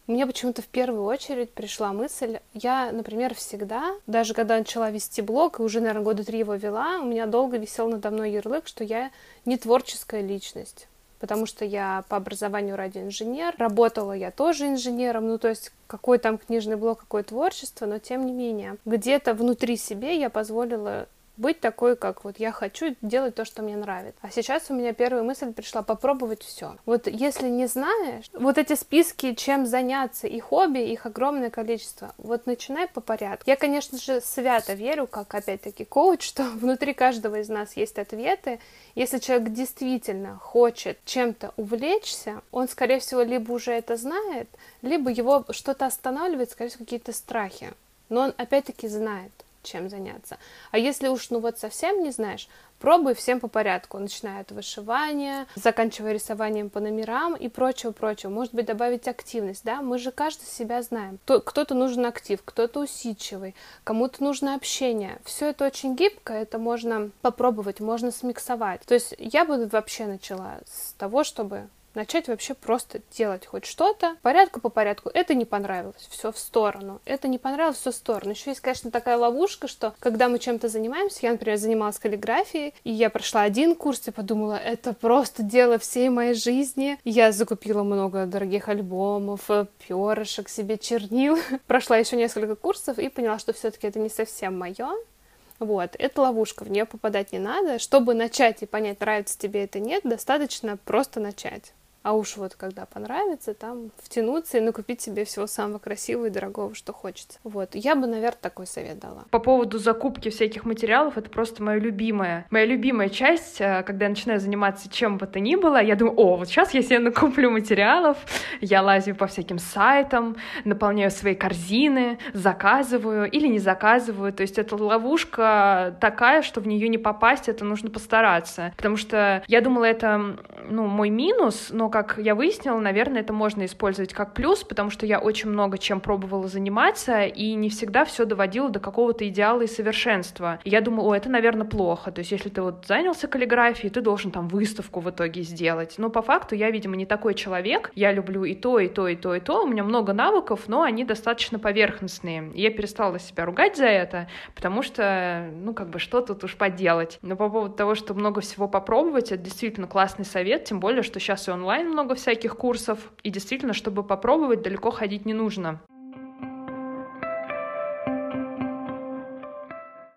Мне почему-то в первую очередь пришла мысль, я, например, всегда, даже когда начала вести блог, и уже, наверное, года три его вела, у меня долго висел надо мной ярлык, что я не творческая личность потому что я по образованию радиоинженер, работала я тоже инженером, ну то есть какой там книжный блог, какое творчество, но тем не менее, где-то внутри себе я позволила быть такой, как вот я хочу делать то, что мне нравится. А сейчас у меня первая мысль пришла попробовать все. Вот если не знаешь, вот эти списки, чем заняться, и хобби, их огромное количество. Вот начинай по порядку. Я, конечно же, свято верю, как опять-таки коуч, что внутри каждого из нас есть ответы. Если человек действительно хочет чем-то увлечься, он, скорее всего, либо уже это знает, либо его что-то останавливает, скорее всего, какие-то страхи. Но он опять-таки знает чем заняться. А если уж, ну вот совсем не знаешь, пробуй всем по порядку, начиная от вышивания, заканчивая рисованием по номерам и прочего-прочего. Может быть, добавить активность, да? Мы же каждый себя знаем. Кто-то нужен актив, кто-то усидчивый, кому-то нужно общение. Все это очень гибко, это можно попробовать, можно смиксовать. То есть я бы вообще начала с того, чтобы начать вообще просто делать хоть что-то, порядку по порядку. Это не понравилось, все в сторону. Это не понравилось, все в сторону. Еще есть, конечно, такая ловушка, что когда мы чем-то занимаемся, я, например, занималась каллиграфией, и я прошла один курс и подумала, это просто дело всей моей жизни. Я закупила много дорогих альбомов, перышек себе чернил. Прошла еще несколько курсов и поняла, что все-таки это не совсем мое. Вот, это ловушка, в нее попадать не надо. Чтобы начать и понять, нравится тебе это нет, достаточно просто начать. А уж вот когда понравится, там втянуться и накупить себе всего самого красивого и дорогого, что хочется. Вот, я бы, наверное, такой совет дала. По поводу закупки всяких материалов, это просто моя любимая. Моя любимая часть, э, когда я начинаю заниматься чем бы то ни было, я думаю, о, вот сейчас я себе накуплю материалов, я лазю по всяким сайтам, наполняю свои корзины, заказываю или не заказываю. То есть это ловушка такая, что в нее не попасть, это нужно постараться. Потому что я думала, это ну, мой минус, но как я выяснила, наверное, это можно использовать как плюс, потому что я очень много чем пробовала заниматься и не всегда все доводила до какого-то идеала и совершенства. И я думаю, о, это, наверное, плохо. То есть, если ты вот занялся каллиграфией, ты должен там выставку в итоге сделать. Но по факту я, видимо, не такой человек. Я люблю и то, и то, и то, и то. У меня много навыков, но они достаточно поверхностные. И я перестала себя ругать за это, потому что, ну, как бы, что тут уж поделать. Но по поводу того, что много всего попробовать, это действительно классный совет, тем более, что сейчас и онлайн онлайн много всяких курсов, и действительно, чтобы попробовать, далеко ходить не нужно.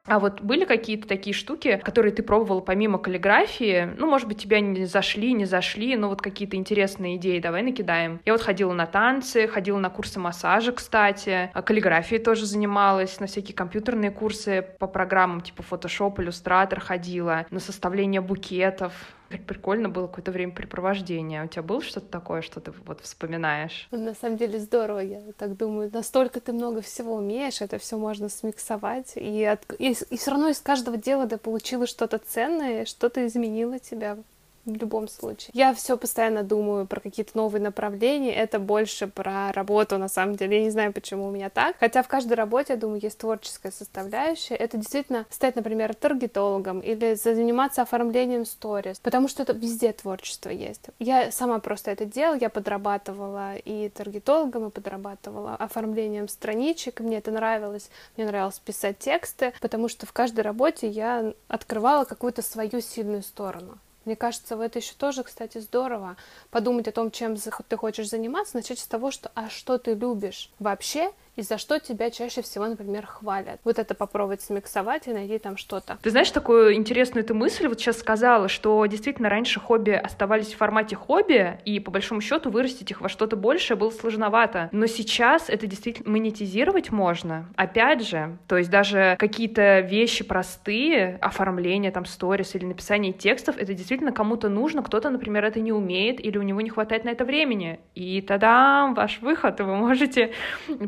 А вот были какие-то такие штуки, которые ты пробовала помимо каллиграфии? Ну, может быть, тебя не зашли, не зашли, но вот какие-то интересные идеи давай накидаем. Я вот ходила на танцы, ходила на курсы массажа, кстати, а каллиграфией тоже занималась, на всякие компьютерные курсы по программам типа Photoshop, Illustrator ходила, на составление букетов. Прикольно было какое-то времяпрепровождение. У тебя было что-то такое, что ты вот вспоминаешь? На самом деле здорово, я так думаю. Настолько ты много всего умеешь, это все можно смиксовать. И, от... и, и все равно из каждого дела ты получила что-то ценное, что-то изменило тебя в любом случае. Я все постоянно думаю про какие-то новые направления, это больше про работу, на самом деле. Я не знаю, почему у меня так. Хотя в каждой работе, я думаю, есть творческая составляющая. Это действительно стать, например, таргетологом или заниматься оформлением сторис, потому что это везде творчество есть. Я сама просто это делала, я подрабатывала и таргетологом, и подрабатывала оформлением страничек, мне это нравилось. Мне нравилось писать тексты, потому что в каждой работе я открывала какую-то свою сильную сторону. Мне кажется, в это еще тоже, кстати, здорово подумать о том, чем ты хочешь заниматься, начать с того, что а что ты любишь вообще, и за что тебя чаще всего, например, хвалят. Вот это попробовать смиксовать и найти там что-то. Ты знаешь такую интересную ты мысль вот сейчас сказала, что действительно раньше хобби оставались в формате хобби, и по большому счету вырастить их во что-то большее было сложновато. Но сейчас это действительно монетизировать можно. Опять же, то есть даже какие-то вещи простые, оформление там сторис или написание текстов, это действительно кому-то нужно, кто-то, например, это не умеет или у него не хватает на это времени. И тогда ваш выход, вы можете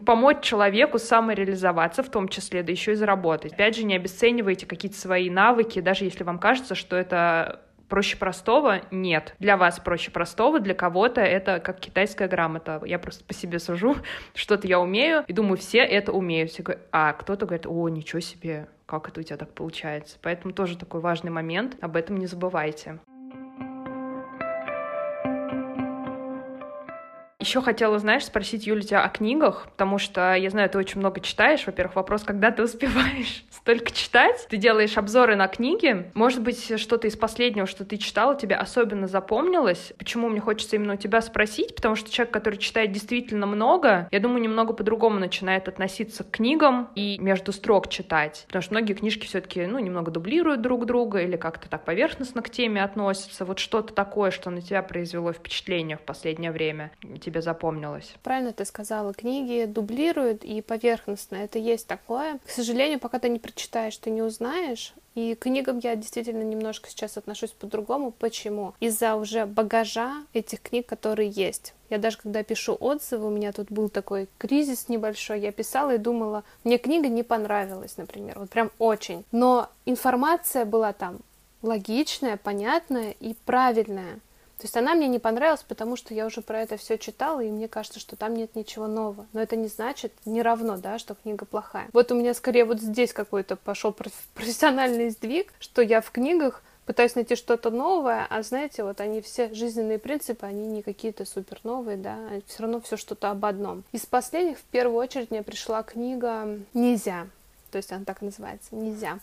помочь человеку самореализоваться, в том числе, да еще и заработать. Опять же, не обесценивайте какие-то свои навыки, даже если вам кажется, что это проще простого нет. Для вас проще простого, для кого-то это как китайская грамота. Я просто по себе сужу, что-то я умею, и думаю, все это умеют. А кто-то говорит, о, ничего себе, как это у тебя так получается. Поэтому тоже такой важный момент, об этом не забывайте. Еще хотела, знаешь, спросить, Юля, тебя о книгах, потому что я знаю, ты очень много читаешь. Во-первых, вопрос, когда ты успеваешь столько читать? Ты делаешь обзоры на книги. Может быть, что-то из последнего, что ты читала, тебе особенно запомнилось? Почему мне хочется именно у тебя спросить? Потому что человек, который читает действительно много, я думаю, немного по-другому начинает относиться к книгам и между строк читать. Потому что многие книжки все-таки, ну, немного дублируют друг друга или как-то так поверхностно к теме относятся. Вот что-то такое, что на тебя произвело впечатление в последнее время. Тебе запомнилось? Правильно ты сказала, книги дублируют и поверхностно, это есть такое. К сожалению, пока ты не прочитаешь, ты не узнаешь, и к книгам я действительно немножко сейчас отношусь по-другому. Почему? Из-за уже багажа этих книг, которые есть. Я даже когда пишу отзывы, у меня тут был такой кризис небольшой, я писала и думала, мне книга не понравилась, например, вот прям очень. Но информация была там логичная, понятная и правильная. То есть она мне не понравилась, потому что я уже про это все читала, и мне кажется, что там нет ничего нового. Но это не значит, не равно, да, что книга плохая. Вот у меня скорее вот здесь какой-то пошел профессиональный сдвиг, что я в книгах пытаюсь найти что-то новое, а знаете, вот они все жизненные принципы, они не какие-то супер новые, да, а все равно все что-то об одном. Из последних в первую очередь мне пришла книга «Нельзя», то есть она так называется «Нельзя»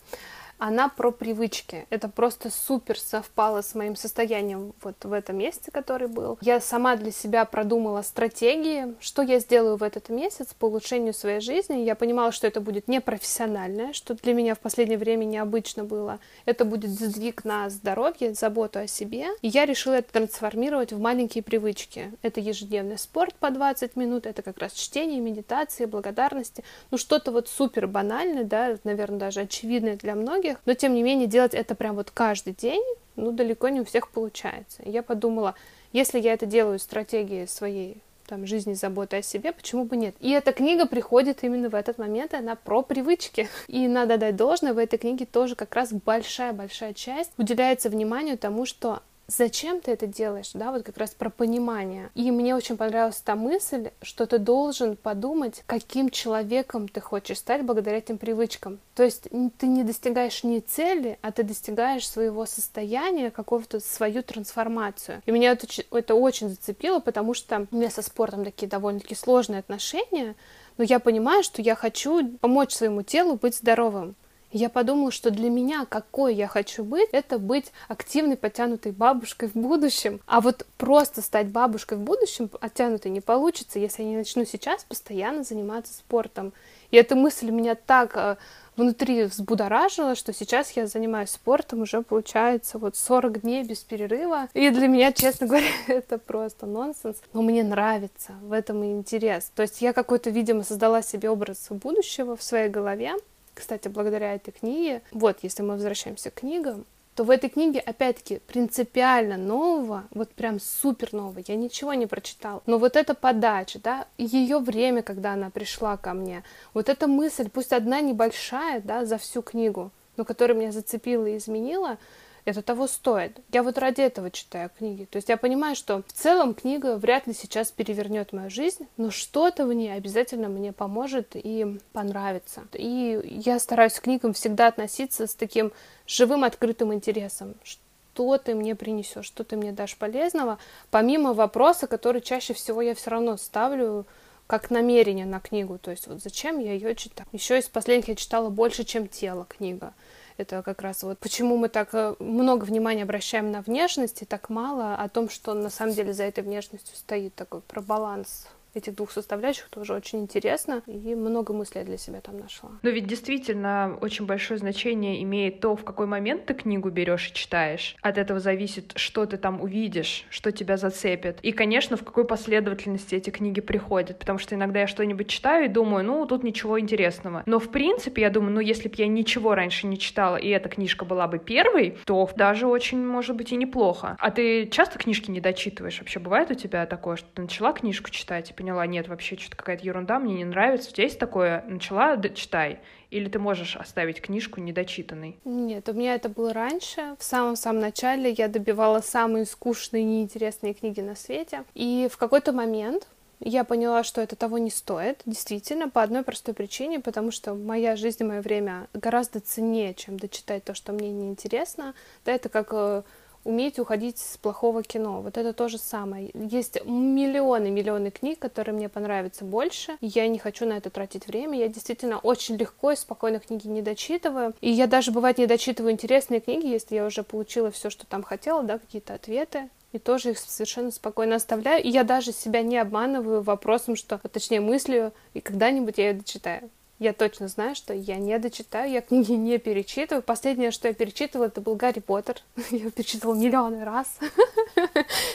она про привычки. Это просто супер совпало с моим состоянием вот в этом месяце, который был. Я сама для себя продумала стратегии, что я сделаю в этот месяц по улучшению своей жизни. Я понимала, что это будет непрофессиональное, что для меня в последнее время необычно было. Это будет сдвиг на здоровье, заботу о себе. И я решила это трансформировать в маленькие привычки. Это ежедневный спорт по 20 минут, это как раз чтение, медитация, благодарности. Ну, что-то вот супер банальное, да, наверное, даже очевидное для многих, многих, но тем не менее делать это прям вот каждый день, ну, далеко не у всех получается. Я подумала, если я это делаю стратегией своей там, жизни, заботы о себе, почему бы нет? И эта книга приходит именно в этот момент, и она про привычки. И надо дать должное, в этой книге тоже как раз большая-большая часть уделяется вниманию тому, что зачем ты это делаешь, да, вот как раз про понимание. И мне очень понравилась та мысль, что ты должен подумать, каким человеком ты хочешь стать благодаря этим привычкам. То есть ты не достигаешь не цели, а ты достигаешь своего состояния, какого-то свою трансформацию. И меня это, это очень зацепило, потому что у меня со спортом такие довольно-таки сложные отношения, но я понимаю, что я хочу помочь своему телу быть здоровым я подумала, что для меня какой я хочу быть, это быть активной, подтянутой бабушкой в будущем. А вот просто стать бабушкой в будущем оттянутой не получится, если я не начну сейчас постоянно заниматься спортом. И эта мысль меня так э, внутри взбудоражила, что сейчас я занимаюсь спортом уже, получается, вот 40 дней без перерыва. И для меня, честно говоря, это просто нонсенс. Но мне нравится, в этом и интерес. То есть я какой-то, видимо, создала себе образ будущего в своей голове, кстати, благодаря этой книге, вот если мы возвращаемся к книгам, то в этой книге, опять-таки, принципиально нового, вот прям супер нового, я ничего не прочитала. Но вот эта подача, да, ее время, когда она пришла ко мне, вот эта мысль, пусть одна небольшая, да, за всю книгу, но которая меня зацепила и изменила, это того стоит. Я вот ради этого читаю книги. То есть я понимаю, что в целом книга вряд ли сейчас перевернет мою жизнь, но что-то в ней обязательно мне поможет и понравится. И я стараюсь к книгам всегда относиться с таким живым, открытым интересом. Что ты мне принесешь, что ты мне дашь полезного, помимо вопроса, который чаще всего я все равно ставлю как намерение на книгу. То есть вот зачем я ее читаю. Еще из последних я читала больше, чем тело книга. Это как раз вот почему мы так э, много внимания обращаем на внешность и так мало о том, что на самом деле за этой внешностью стоит такой про баланс этих двух составляющих тоже очень интересно, и много мыслей для себя там нашла. Но ведь действительно очень большое значение имеет то, в какой момент ты книгу берешь и читаешь. От этого зависит, что ты там увидишь, что тебя зацепит. И, конечно, в какой последовательности эти книги приходят, потому что иногда я что-нибудь читаю и думаю, ну, тут ничего интересного. Но, в принципе, я думаю, ну, если бы я ничего раньше не читала, и эта книжка была бы первой, то даже очень, может быть, и неплохо. А ты часто книжки не дочитываешь? Вообще бывает у тебя такое, что ты начала книжку читать и поняла, нет, вообще что-то какая-то ерунда, мне не нравится. У тебя есть такое, начала, да, читай. Или ты можешь оставить книжку недочитанной? Нет, у меня это было раньше. В самом-самом начале я добивала самые скучные, неинтересные книги на свете. И в какой-то момент я поняла, что это того не стоит, действительно, по одной простой причине, потому что моя жизнь и мое время гораздо ценнее, чем дочитать то, что мне неинтересно. Да, это как э, уметь уходить с плохого кино. Вот это то же самое. Есть миллионы, миллионы книг, которые мне понравятся больше. Я не хочу на это тратить время. Я действительно очень легко и спокойно книги не дочитываю. И я даже, бывает, не дочитываю интересные книги, если я уже получила все, что там хотела, да, какие-то ответы и тоже их совершенно спокойно оставляю. И я даже себя не обманываю вопросом, что, точнее, мыслью, и когда-нибудь я ее дочитаю. Я точно знаю, что я не дочитаю, я книги не перечитываю. Последнее, что я перечитывала, это был Гарри Поттер. Я перечитывала миллионы раз.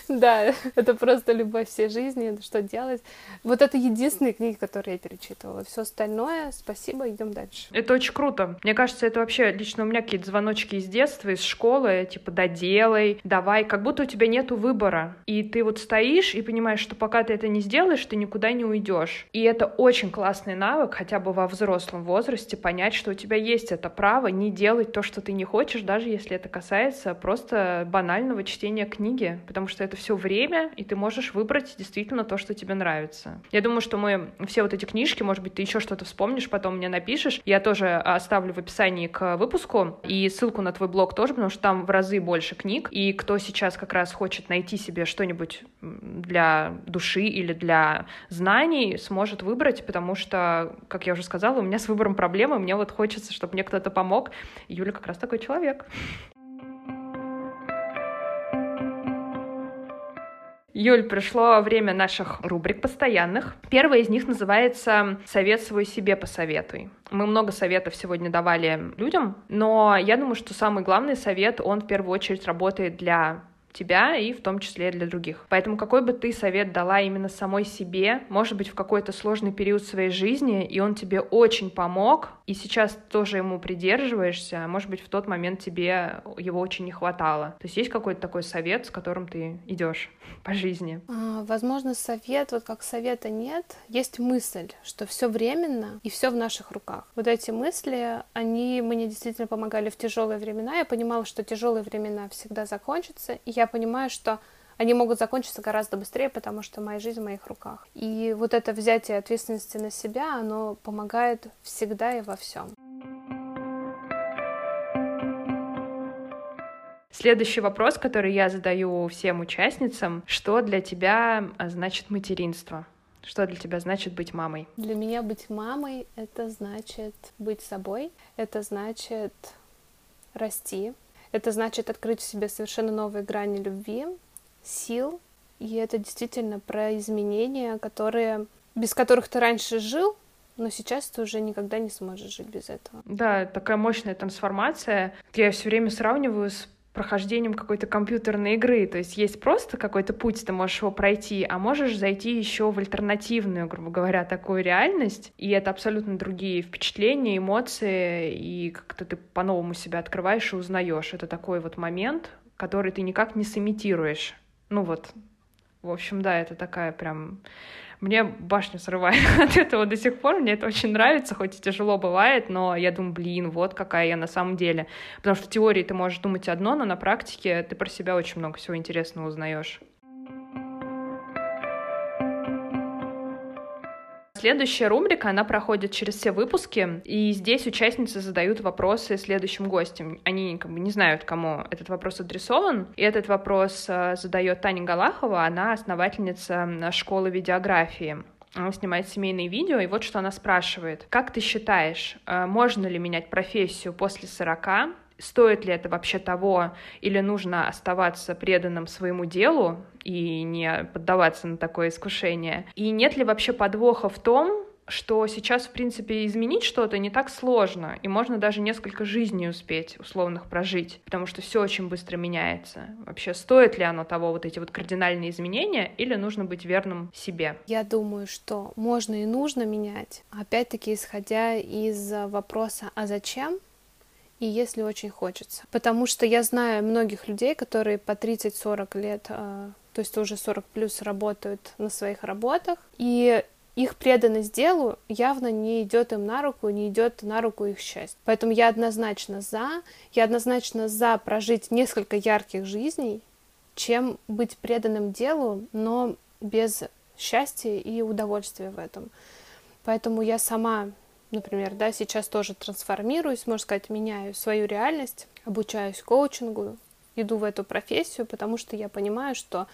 Да, это просто любовь всей жизни, что делать. Вот это единственные книги, которые я перечитывала. Все остальное, спасибо, идем дальше. Это очень круто. Мне кажется, это вообще лично у меня какие-то звоночки из детства, из школы, типа доделай, давай, как будто у тебя нету выбора. И ты вот стоишь и понимаешь, что пока ты это не сделаешь, ты никуда не уйдешь. И это очень классный навык, хотя бы во взрослом возрасте понять, что у тебя есть это право не делать то, что ты не хочешь, даже если это касается просто банального чтения книги, потому что это все время, и ты можешь выбрать действительно то, что тебе нравится. Я думаю, что мы все вот эти книжки, может быть, ты еще что-то вспомнишь, потом мне напишешь. Я тоже оставлю в описании к выпуску и ссылку на твой блог тоже, потому что там в разы больше книг, и кто сейчас как раз хочет найти себе что-нибудь для души или для знаний, сможет выбрать, потому что, как я уже сказала, у меня с выбором проблемы, мне вот хочется, чтобы мне кто-то помог. Юля как раз такой человек. Юль, пришло время наших рубрик постоянных. Первая из них называется «Совет свой себе посоветуй». Мы много советов сегодня давали людям, но я думаю, что самый главный совет, он в первую очередь работает для тебя и в том числе для других. Поэтому какой бы ты совет дала именно самой себе, может быть, в какой-то сложный период своей жизни, и он тебе очень помог, и сейчас тоже ему придерживаешься, а может быть, в тот момент тебе его очень не хватало. То есть есть какой-то такой совет, с которым ты идешь по жизни? А, возможно, совет, вот как совета нет, есть мысль, что все временно и все в наших руках. Вот эти мысли, они мне действительно помогали в тяжелые времена. Я понимала, что тяжелые времена всегда закончатся, и я понимаю, что они могут закончиться гораздо быстрее, потому что моя жизнь в моих руках. И вот это взятие ответственности на себя, оно помогает всегда и во всем. Следующий вопрос, который я задаю всем участницам, что для тебя а, значит материнство? Что для тебя значит быть мамой? Для меня быть мамой — это значит быть собой, это значит расти, это значит открыть в себе совершенно новые грани любви, сил, и это действительно про изменения, которые, без которых ты раньше жил, но сейчас ты уже никогда не сможешь жить без этого. Да, такая мощная трансформация. Я все время сравниваю с прохождением какой-то компьютерной игры. То есть есть просто какой-то путь, ты можешь его пройти, а можешь зайти еще в альтернативную, грубо говоря, такую реальность. И это абсолютно другие впечатления, эмоции, и как-то ты по-новому себя открываешь и узнаешь. Это такой вот момент, который ты никак не сымитируешь. Ну вот, в общем, да, это такая прям мне башню срывает от этого до сих пор. Мне это очень нравится, хоть и тяжело бывает, но я думаю, блин, вот какая я на самом деле. Потому что в теории ты можешь думать одно, но на практике ты про себя очень много всего интересного узнаешь. Следующая рубрика, она проходит через все выпуски, и здесь участницы задают вопросы следующим гостям. Они как бы не знают, кому этот вопрос адресован, и этот вопрос э, задает Таня Галахова, она основательница школы видеографии. Она снимает семейные видео, и вот что она спрашивает. Как ты считаешь, э, можно ли менять профессию после 40? Стоит ли это вообще того, или нужно оставаться преданным своему делу и не поддаваться на такое искушение? И нет ли вообще подвоха в том, что сейчас, в принципе, изменить что-то не так сложно, и можно даже несколько жизней успеть условных прожить, потому что все очень быстро меняется. Вообще, стоит ли оно того, вот эти вот кардинальные изменения, или нужно быть верным себе? Я думаю, что можно и нужно менять, опять-таки, исходя из вопроса «а зач?», и если очень хочется. Потому что я знаю многих людей, которые по 30-40 лет, э, то есть уже 40 плюс работают на своих работах, и их преданность делу явно не идет им на руку, не идет на руку их счастье. Поэтому я однозначно за, я однозначно за прожить несколько ярких жизней, чем быть преданным делу, но без счастья и удовольствия в этом. Поэтому я сама например, да, сейчас тоже трансформируюсь, можно сказать, меняю свою реальность, обучаюсь коучингу, иду в эту профессию, потому что я понимаю, что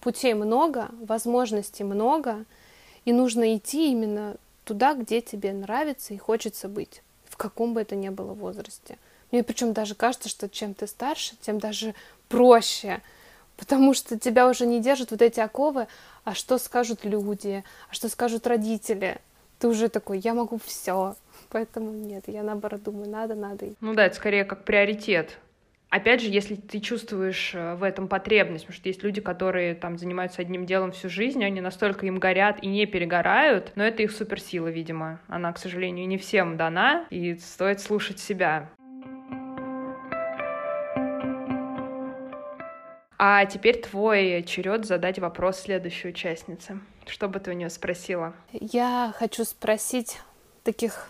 путей много, возможностей много, и нужно идти именно туда, где тебе нравится и хочется быть, в каком бы это ни было возрасте. Мне причем даже кажется, что чем ты старше, тем даже проще, потому что тебя уже не держат вот эти оковы, а что скажут люди, а что скажут родители, ты уже такой, я могу все. Поэтому нет, я наоборот думаю, надо, надо. Ну да, это скорее как приоритет. Опять же, если ты чувствуешь э, в этом потребность, потому что есть люди, которые там занимаются одним делом всю жизнь, они настолько им горят и не перегорают, но это их суперсила, видимо. Она, к сожалению, не всем дана, и стоит слушать себя. А теперь твой черед задать вопрос следующей участнице. Что бы ты у нее спросила? Я хочу спросить таких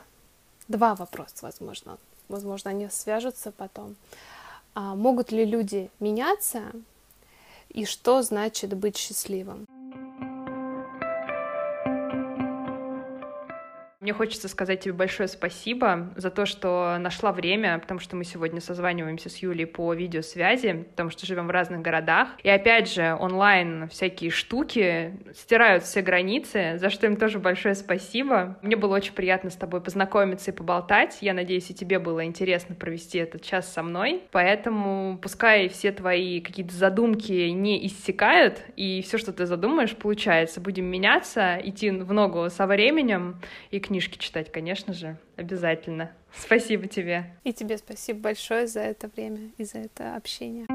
два вопроса, возможно. Возможно, они свяжутся потом. А могут ли люди меняться? И что значит быть счастливым? Мне хочется сказать тебе большое спасибо за то, что нашла время, потому что мы сегодня созваниваемся с Юлей по видеосвязи, потому что живем в разных городах. И опять же, онлайн всякие штуки стирают все границы, за что им тоже большое спасибо. Мне было очень приятно с тобой познакомиться и поболтать. Я надеюсь, и тебе было интересно провести этот час со мной. Поэтому пускай все твои какие-то задумки не иссякают, и все, что ты задумаешь, получается. Будем меняться, идти в ногу со временем и книжки книжки читать, конечно же, обязательно. Спасибо тебе. И тебе спасибо большое за это время и за это общение.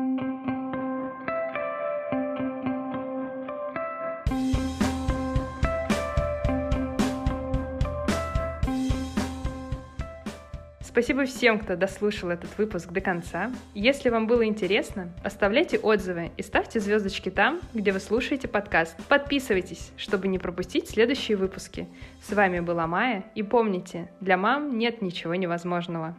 Спасибо всем, кто дослушал этот выпуск до конца. Если вам было интересно, оставляйте отзывы и ставьте звездочки там, где вы слушаете подкаст. Подписывайтесь, чтобы не пропустить следующие выпуски. С вами была Майя, и помните, для мам нет ничего невозможного.